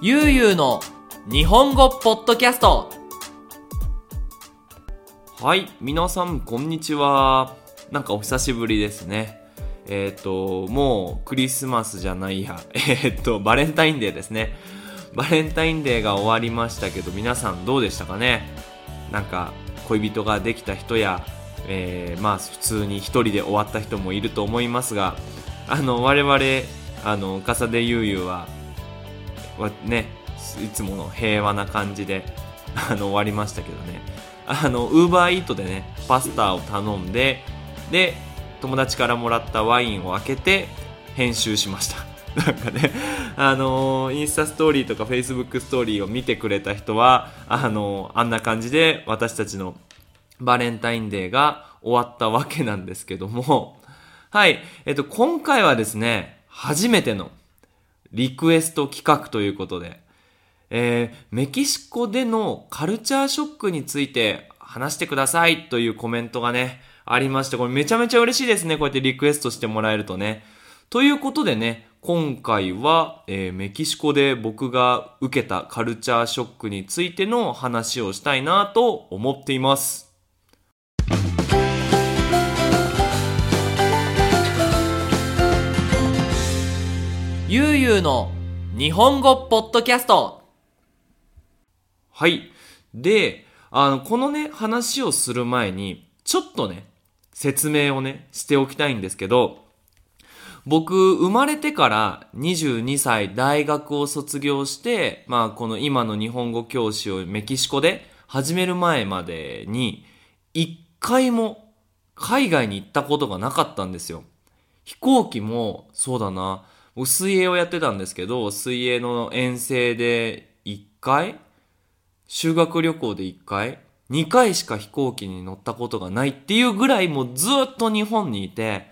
ゆうゆうの日本語ポッドキャストはい、皆さん、こんにちは。なんかお久しぶりですね。えっ、と、もうクリスマスじゃないや。えっ、と、バレンタインデーですね。バレンタインデーが終わりましたけど、皆さんどうでしたかね？なんか、恋人ができた人や、えーまあ、普通に一人で終わった人もいると思いますが、あの、我々、あの、笠でゆうゆうは、はね、いつもの平和な感じで、あの、終わりましたけどね。あの、ウーバーイートでね、パスタを頼んで、で、友達からもらったワインを開けて、編集しました。なんかね、あのインスタストーリーとかフェイスブックストーリーを見てくれた人は、あのあんな感じで私たちのバレンタインデーが終わったわけなんですけども、はい、えっと、今回はですね、初めてのリクエスト企画ということで、えー、メキシコでのカルチャーショックについて話してくださいというコメントがね、ありまして、これめちゃめちゃ嬉しいですね。こうやってリクエストしてもらえるとね。ということでね、今回は、えーメキシコで僕が受けたカルチャーショックについての話をしたいなと思っています。ゆうゆうの日本語ポッドキャストはい。で、あの、このね、話をする前に、ちょっとね、説明をね、しておきたいんですけど、僕、生まれてから22歳大学を卒業して、まあ、この今の日本語教師をメキシコで始める前までに、一回も海外に行ったことがなかったんですよ。飛行機も、そうだな、僕水泳をやってたんですけど、水泳の遠征で1回修学旅行で1回 ?2 回しか飛行機に乗ったことがないっていうぐらいもうずっと日本にいて、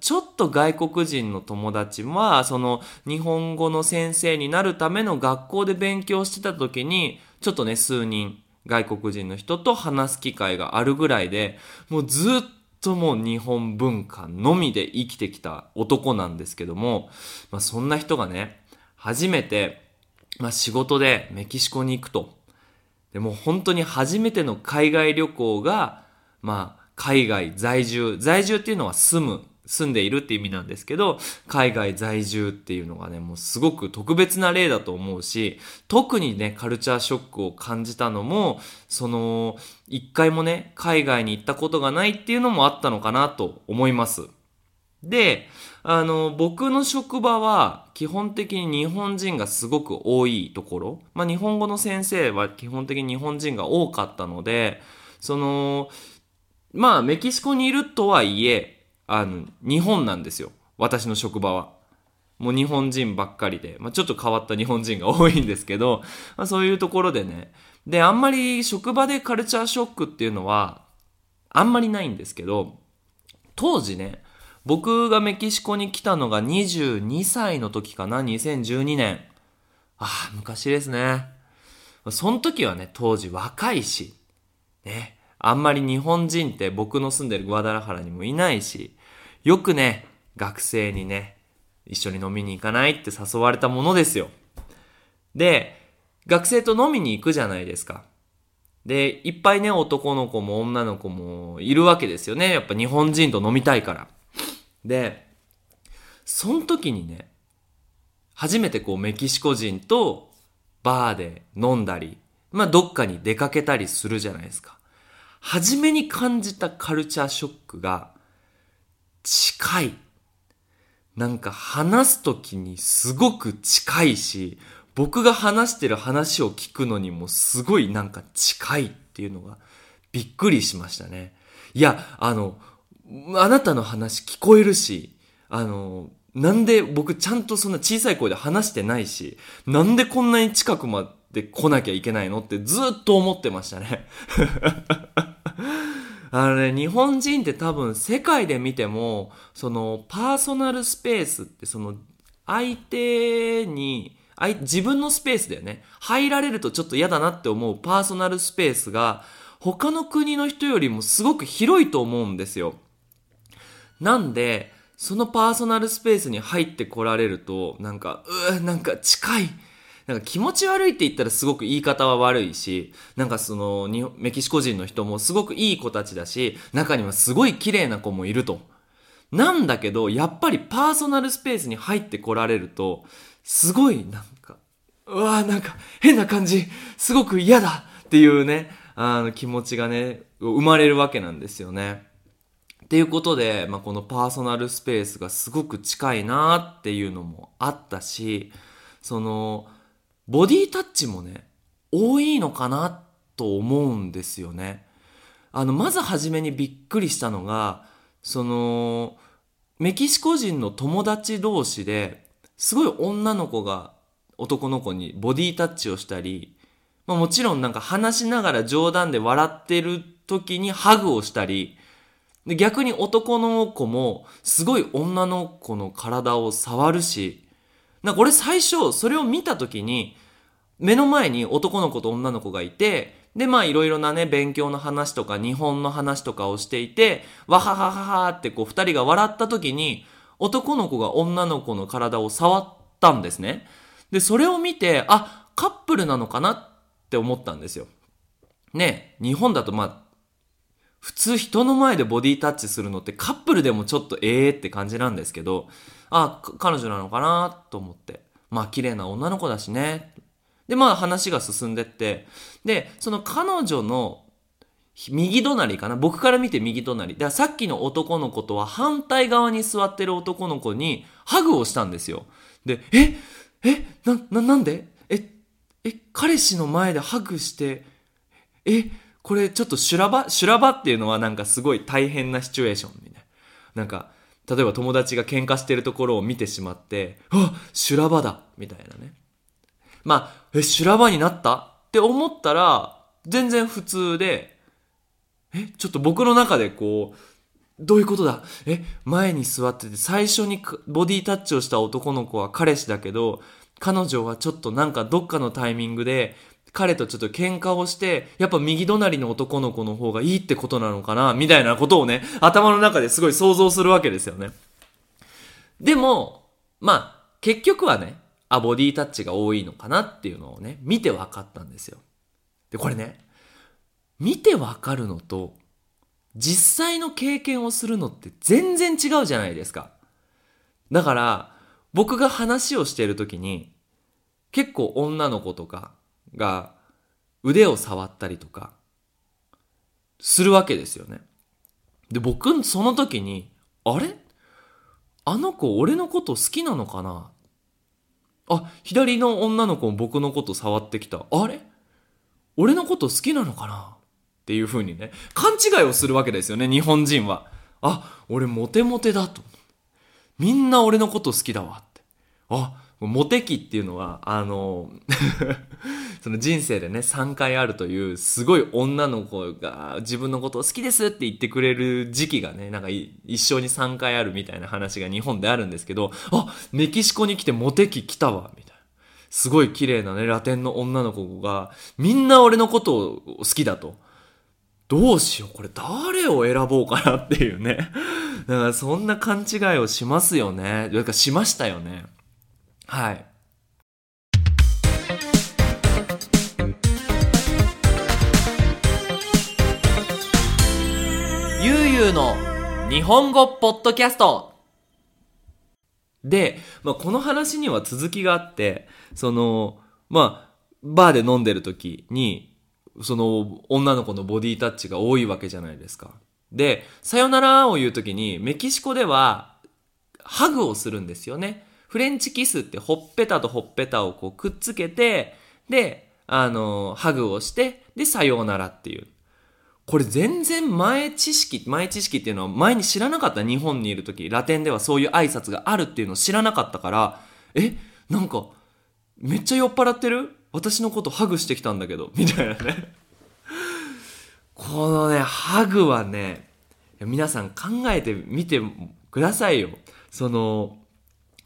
ちょっと外国人の友達は、その日本語の先生になるための学校で勉強してた時に、ちょっとね、数人外国人の人と話す機会があるぐらいで、もうずっとも日本文化のみで生きてきた男なんですけども、まあそんな人がね、初めて、まあ仕事でメキシコに行くと。でも本当に初めての海外旅行が、まあ、海外在住。在住っていうのは住む、住んでいるって意味なんですけど、海外在住っていうのがね、もうすごく特別な例だと思うし、特にね、カルチャーショックを感じたのも、その、一回もね、海外に行ったことがないっていうのもあったのかなと思います。で、あの、僕の職場は基本的に日本人がすごく多いところ。まあ、日本語の先生は基本的に日本人が多かったので、その、まあ、メキシコにいるとはいえ、あの、日本なんですよ。私の職場は。もう日本人ばっかりで、まあ、ちょっと変わった日本人が多いんですけど、まあ、そういうところでね。で、あんまり職場でカルチャーショックっていうのは、あんまりないんですけど、当時ね、僕がメキシコに来たのが22歳の時かな、2012年。ああ、昔ですね。その時はね、当時若いし、ね、あんまり日本人って僕の住んでるグアダラハラにもいないし、よくね、学生にね、一緒に飲みに行かないって誘われたものですよ。で、学生と飲みに行くじゃないですか。で、いっぱいね、男の子も女の子もいるわけですよね。やっぱ日本人と飲みたいから。で、その時にね、初めてこうメキシコ人とバーで飲んだり、まあどっかに出かけたりするじゃないですか。初めに感じたカルチャーショックが近い。なんか話す時にすごく近いし、僕が話してる話を聞くのにもすごいなんか近いっていうのがびっくりしましたね。いや、あの、あなたの話聞こえるし、あの、なんで僕ちゃんとそんな小さい声で話してないし、なんでこんなに近くまで来なきゃいけないのってずっと思ってましたね。あのね、日本人って多分世界で見ても、そのパーソナルスペースってその相手に、自分のスペースだよね。入られるとちょっと嫌だなって思うパーソナルスペースが他の国の人よりもすごく広いと思うんですよ。なんで、そのパーソナルスペースに入ってこられると、なんか、うーなんか近い。なんか気持ち悪いって言ったらすごく言い方は悪いし、なんかその、日本メキシコ人の人もすごくいい子たちだし、中にはすごい綺麗な子もいると。なんだけど、やっぱりパーソナルスペースに入ってこられると、すごいなんか、うわーなんか変な感じ、すごく嫌だっていうね、あの気持ちがね、生まれるわけなんですよね。っていうことで、まあ、このパーソナルスペースがすごく近いなっていうのもあったし、その、ボディタッチもね、多いのかなと思うんですよね。あの、まずはじめにびっくりしたのが、その、メキシコ人の友達同士で、すごい女の子が男の子にボディタッチをしたり、まあもちろんなんか話しながら冗談で笑ってる時にハグをしたり、で逆に男の子もすごい女の子の体を触るし、なんか俺最初それを見た時に、目の前に男の子と女の子がいて、で、まあいろいろなね、勉強の話とか日本の話とかをしていて、わははははってこう二人が笑った時に、男の子が女の子の体を触ったんですね。で、それを見て、あ、カップルなのかなって思ったんですよ。ね、日本だとまあ、普通人の前でボディタッチするのってカップルでもちょっとええって感じなんですけど、あ、彼女なのかなと思って。まあ綺麗な女の子だしね。で、まあ話が進んでって、で、その彼女の右隣かな？僕から見て右隣。で、さっきの男の子とは反対側に座ってる男の子にハグをしたんですよ。で、ええな、な、なんで？え、え、彼氏の前でハグして、え、これちょっと修羅場？修羅場っていうのはなんかすごい大変なシチュエーションみたいな。なんか、例えば友達が喧嘩してるところを見てしまって、あ修羅場だみたいなね。まあ、え、修羅場になった？って思ったら、全然普通で、え、ちょっと僕の中でこう、どういうことだ？え、前に座ってて最初にボディタッチをした男の子は彼氏だけど、彼女はちょっとなんかどっかのタイミングで彼とちょっと喧嘩をして、やっぱ右隣の男の子の方がいいってことなのかなみたいなことをね、頭の中ですごい想像するわけですよね。でも、まあ、結局はね、あ、ボディタッチが多いのかなっていうのをね、見て分かったんですよ。で、これね、見て分かるのと、実際の経験をするのって全然違うじゃないですか。だから、僕が話をしている時に、結構女の子とか、が腕を触ったりとかするわけですよね。で、僕、その時に、あれ？あの子俺のこと好きなのかな？あ、左の女の子も僕のこと触ってきた。あれ？俺のこと好きなのかな？っていう風にね、勘違いをするわけですよね、日本人は。あ、俺モテモテだと。みんな俺のこと好きだわって。あ、モテ期っていうのは、あの、その人生でね、3回あるという、すごい女の子が自分のことを好きですって言ってくれる時期がね、なんか一生に3回あるみたいな話が日本であるんですけど、あ、メキシコに来てモテ期来たわ、みたいな。すごい綺麗なね、ラテンの女の子が、みんな俺のことを好きだと。どうしよう、これ誰を選ぼうかなっていうね。だからそんな勘違いをしますよね。だかしましたよね。はい。ゆうゆうの日本語ポッドキャストで、まあ、この話には続きがあって、その、まあ、バーで飲んでる時に、その女の子のボディタッチが多いわけじゃないですか。で、さよならを言う時に、メキシコでは、ハグをするんですよね。フレンチキスってほっぺたとほっぺたをこうくっつけて、で、あの、ハグをして、で、さようならっていう。これ全然前知識、前知識っていうのは前に知らなかった日本にいる時、ラテンではそういう挨拶があるっていうのを知らなかったから、え、なんか、めっちゃ酔っ払ってる？私のことハグしてきたんだけど、みたいなね。このね、ハグはね、皆さん考えてみてくださいよ。その、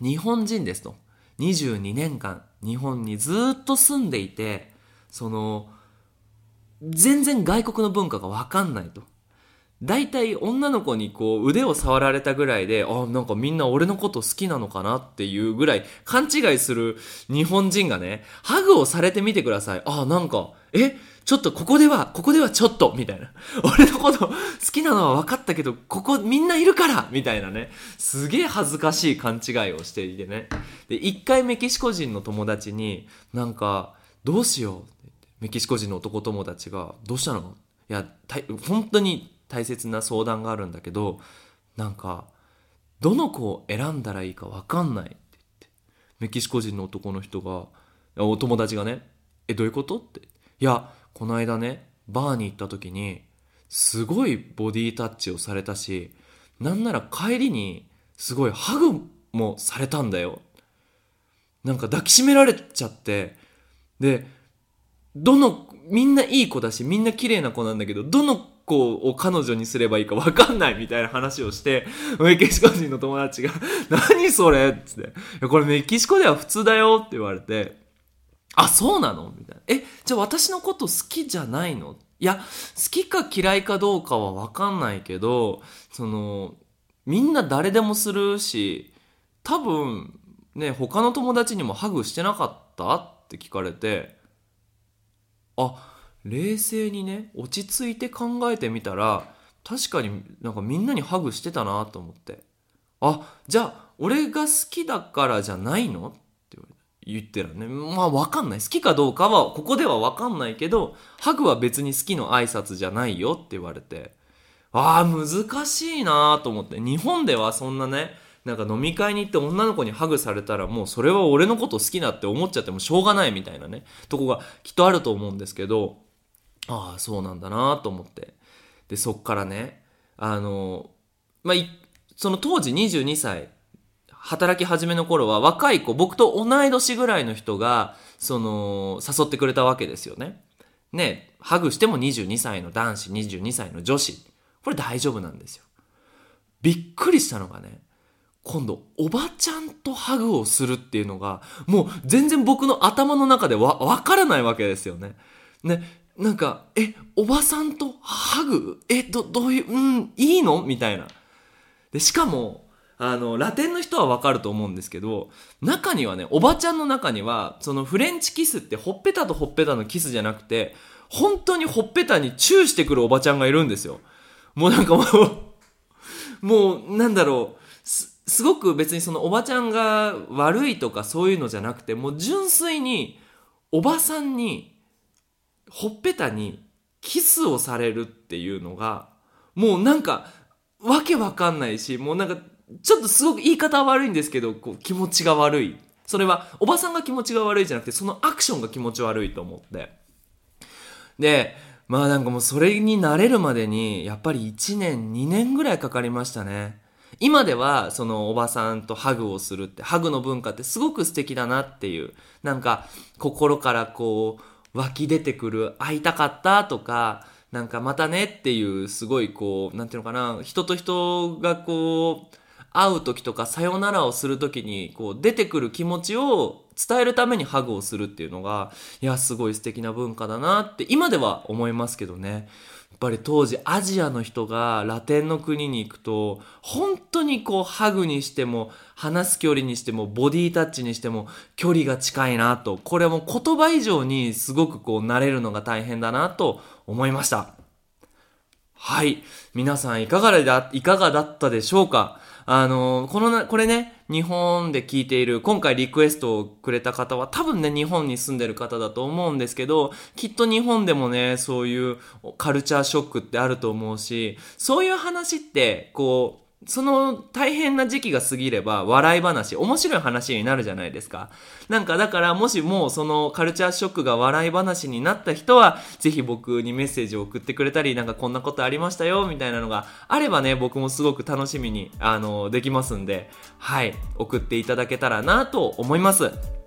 日本人ですと。22年間日本にずっと住んでいて、その、全然外国の文化がわかんないと。大体女の子にこう腕を触られたぐらいで、あ、なんかみんな俺のこと好きなのかなっていうぐらい勘違いする日本人がね、ハグをされてみてください。あ、なんか、えちょっとここでは、ここではちょっと、みたいな。俺のこと好きなのは分かったけど、ここみんないるからみたいなね。すげえ恥ずかしい勘違いをしていてね。で、一回メキシコ人の友達に、なんか、どうしようメキシコ人の男友達が、どうしたの？いや、本当に大切な相談があるんだけどなんかどの子を選んだらいいか分かんないって言って。メキシコ人の男の人がお友達がね「えどういうこと?」って「いやこの間ねバーに行った時にすごいボディタッチをされたしなんなら帰りにすごいハグもされたんだよ。なんか抱きしめられちゃって。でどのみんないい子だしみんな綺麗な子なんだけどどの子を彼女にすればいいか分かんないみたいな話をして、メキシコ人の友達が、何それっつって、いや、これメキシコでは普通だよって言われて、あ、そうなの？みたいな。え、じゃあ私のこと好きじゃないの？いや、好きか嫌いかどうかは分かんないけど、その、みんな誰でもするし、多分、ね、他の友達にもハグしてなかったって聞かれて、あ、冷静にね落ち着いて考えてみたら確かになんかみんなにハグしてたなと思って。あじゃあ俺が好きだからじゃないの？って言ってらね。まあ分かんない。好きかどうかはここでは分かんないけどハグは別に好きの挨拶じゃないよ。って言われて。ああ難しいなと思って。日本ではそんなねなんか飲み会に行って女の子にハグされたらもうそれは俺のこと好きだって思っちゃってもしょうがないみたいなね。とこがきっとあると思うんですけどああそうなんだなと思って。でそっからねあのまあその当時22歳働き始めの頃は若い子僕と同い年ぐらいの人がその誘ってくれたわけですよね。ねハグしても22歳の男子22歳の女子。これ大丈夫なんですよ。びっくりしたのがね今度おばちゃんとハグをするっていうのがもう全然僕の頭の中でわ分からないわけですよね。ねなんか、え、おばさんとハグ？え、ど、どういう、うん、いいの？みたいな。で、しかも、あの、ラテンの人はわかると思うんですけど、中にはね、おばちゃんの中には、そのフレンチキスってほっぺたとほっぺたのキスじゃなくて、本当にほっぺたにチューしてくるおばちゃんがいるんですよ。もうなんかもうもう、なんだろう、す、すごく別にそのおばちゃんが悪いとかそういうのじゃなくて、もう純粋に、おばさんにほっぺたにキスをされるっていうのが、もうなんか、わけわかんないし、もうなんか、ちょっとすごく言い方悪いんですけど、こう気持ちが悪い。それは、おばさんが気持ちが悪いじゃなくて、そのアクションが気持ち悪いと思って。で、まあなんかもうそれに慣れるまでに、やっぱり1年、2年ぐらいかかりましたね。今では、そのおばさんとハグをするって、ハグの文化ってすごく素敵だなっていう、なんか、心からこう、湧き出てくる会いたかったとかなんかまたねっていうすごいこう何ていうのかな人と人がこう会う時とかさよならをする時にこう出てくる気持ちを伝えるためにハグをするっていうのがいやすごい素敵な文化だなって今では思いますけどね。やっぱり当時アジアの人がラテンの国に行くと本当にこうハグにしても話す距離にしてもボディタッチにしても距離が近いなと。これはもう言葉以上にすごくこう慣れるのが大変だなと思いました。はい。皆さんいかがだいかがだったでしょうか？あのこのな、これね、日本で聞いている、今回リクエストをくれた方は多分ね、日本に住んでる方だと思うんですけど、きっと日本でもね、そういうカルチャーショックってあると思うし、そういう話って、こう、その大変な時期が過ぎれば笑い話、面白い話になるじゃないですか。なんかだからもしもうそのカルチャーショックが笑い話になった人は、ぜひ僕にメッセージを送ってくれたり、なんかこんなことありましたよ、みたいなのがあればね、僕もすごく楽しみに、あの、できますんで、はい、送っていただけたらなと思います。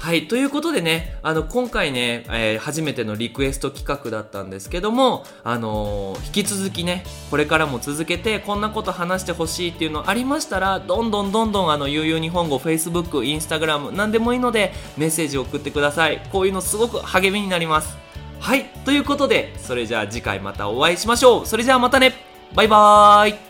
はい。ということでね、あの、今回ね、えー、初めてのリクエスト企画だったんですけども、あのー、引き続きね、これからも続けて、こんなこと話してほしいっていうのありましたら、どんどんどんどん、あの、悠々日本語、Facebook、Instagram、なんでもいいので、メッセージを送ってください。こういうのすごく励みになります。はい。ということで、それじゃあ次回またお会いしましょう。それじゃあまたね。バイバーイ。